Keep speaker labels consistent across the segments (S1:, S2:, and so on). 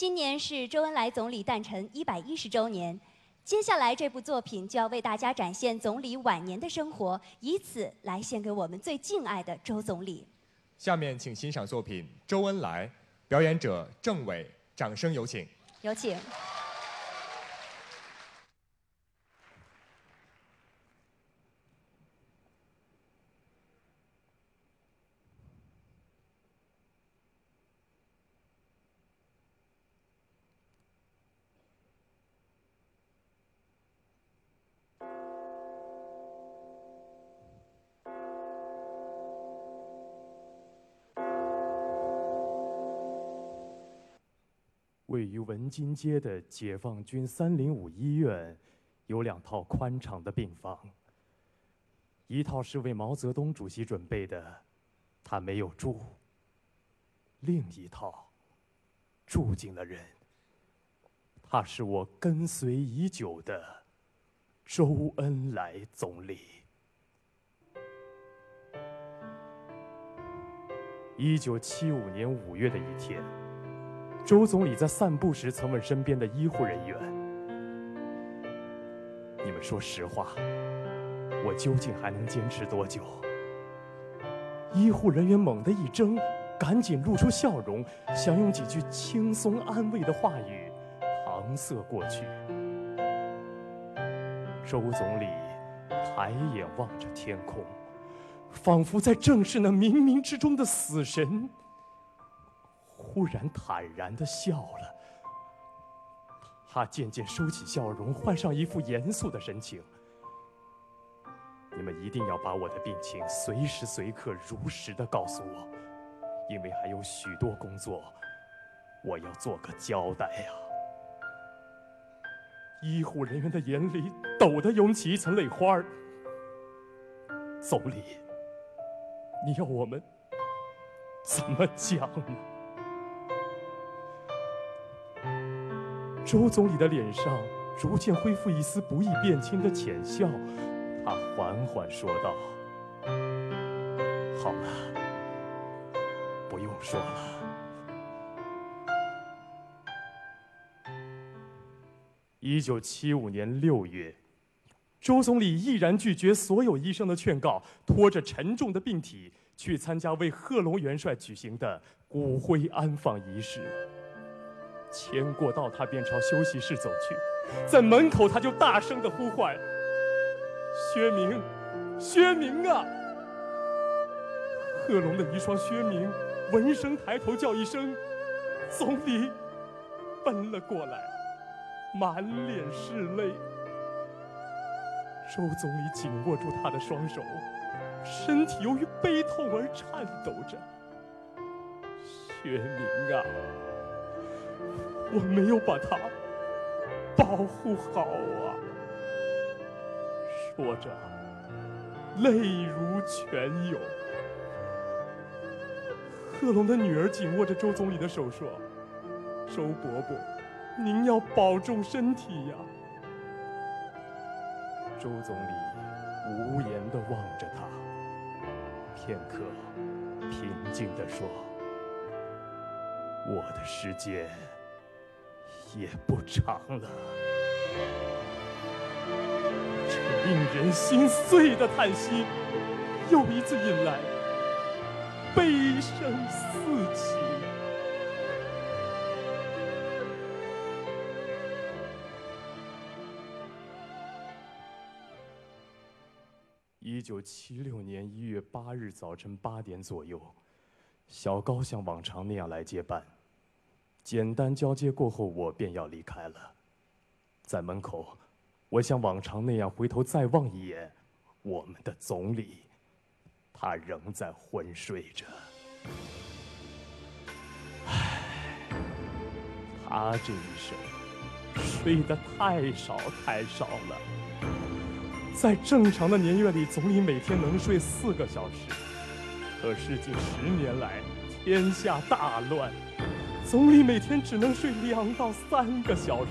S1: 今年是周恩来总理诞辰一百一十周年，接下来这部作品就要为大家展现总理晚年的生活，以此来献给我们最敬爱的周总理。
S2: 下面请欣赏作品《周恩来》，表演者郑伟，掌声有请。
S1: 有请。
S3: 位于文津街的解放军三零五医院，有两套宽敞的病房。一套是为毛泽东主席准备的，他没有住；另一套住进了人，他是我跟随已久的周恩来总理。一九七五年五月的一天。周总理在散步时曾问身边的医护人员：“你们说实话，我究竟还能坚持多久？”医护人员猛地一怔，赶紧露出笑容，想用几句轻松安慰的话语搪塞过去。周总理抬眼望着天空，仿佛在正视那冥冥之中的死神。忽然坦然的笑了，他渐渐收起笑容，换上一副严肃的神情。你们一定要把我的病情随时随刻如实的告诉我，因为还有许多工作，我要做个交代呀。医护人员的眼里陡地涌起一层泪花儿。总理，你要我们怎么讲呢？周总理的脸上逐渐恢复一丝不易辨清的浅笑，他缓缓说道：“好了，不用说了。”一九七五年六月，周总理毅然拒绝所有医生的劝告，拖着沉重的病体去参加为贺龙元帅举行的骨灰安放仪式。牵过道，他便朝休息室走去，在门口他就大声的呼唤：“薛明，薛明啊！”贺龙的遗孀薛明闻声抬头叫一声：“总理！”奔了过来，满脸是泪。周总理紧握住他的双手，身体由于悲痛而颤抖着：“薛明啊！”我没有把他保护好啊！说着，泪如泉涌。贺龙的女儿紧握着周总理的手说：“周伯伯，您要保重身体呀。”周总理无言地望着他，片刻，平静地说：“我的时间。”也不长了，这令人心碎的叹息，又一次引来悲声四起。一九七六年一月八日早晨八点左右，小高像往常那样来接班。简单交接过后，我便要离开了。在门口，我像往常那样回头再望一眼，我们的总理，他仍在昏睡着。唉，他这一生睡得太少太少了。在正常的年月里，总理每天能睡四个小时，可是近十年来，天下大乱。总理每天只能睡两到三个小时。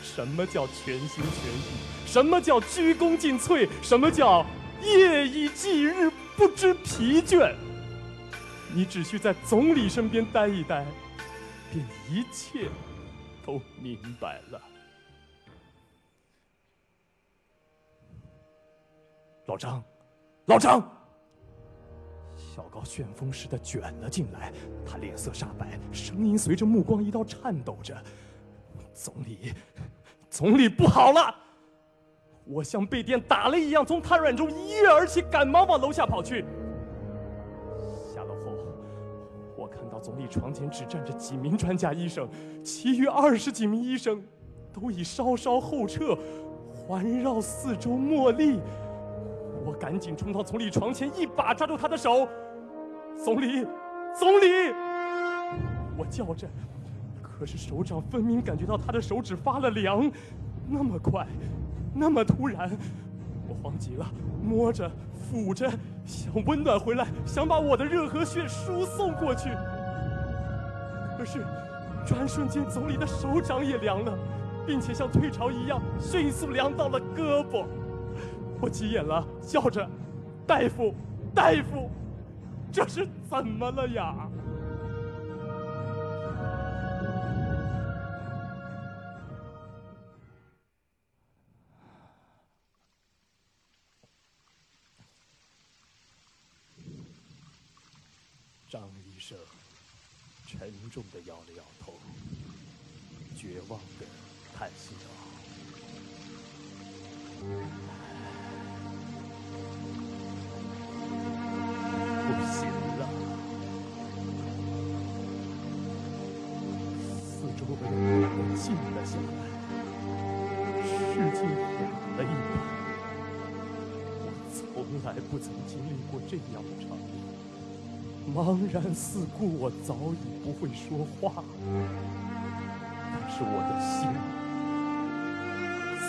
S3: 什么叫全心全意？什么叫鞠躬尽瘁？什么叫夜以继日不知疲倦？你只需在总理身边待一待，便一切都明白了。老张，老张！小高旋风似的卷了进来，他脸色煞白，声音随着目光一道颤抖着：“总理，总理不好了！”我像被电打了一样，从瘫软中一跃而起，赶忙往楼下跑去。下楼后，我看到总理床前只站着几名专家医生，其余二十几名医生都已稍稍后撤，环绕四周默立。我赶紧冲到总理床前，一把抓住他的手：“总理，总理！”我叫着，可是手掌分明感觉到他的手指发了凉，那么快，那么突然，我慌极了，摸着、抚着，想温暖回来，想把我的热和血输送过去。可是，转瞬间，总理的手掌也凉了，并且像退潮一样，迅速凉到了胳膊。我急眼了，叫着：“大夫，大夫，这是怎么了呀？”张医生沉重的摇了摇头，绝望的叹息道。从来不曾经历过这样的场面，茫然四顾，我早已不会说话，但是我的心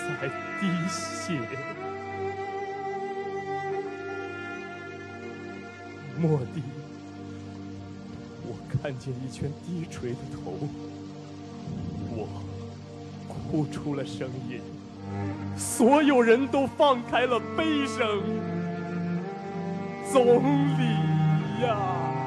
S3: 在滴血。蓦地，我看见一圈低垂的头。我哭出了声音，所有人都放开了悲声。总理呀！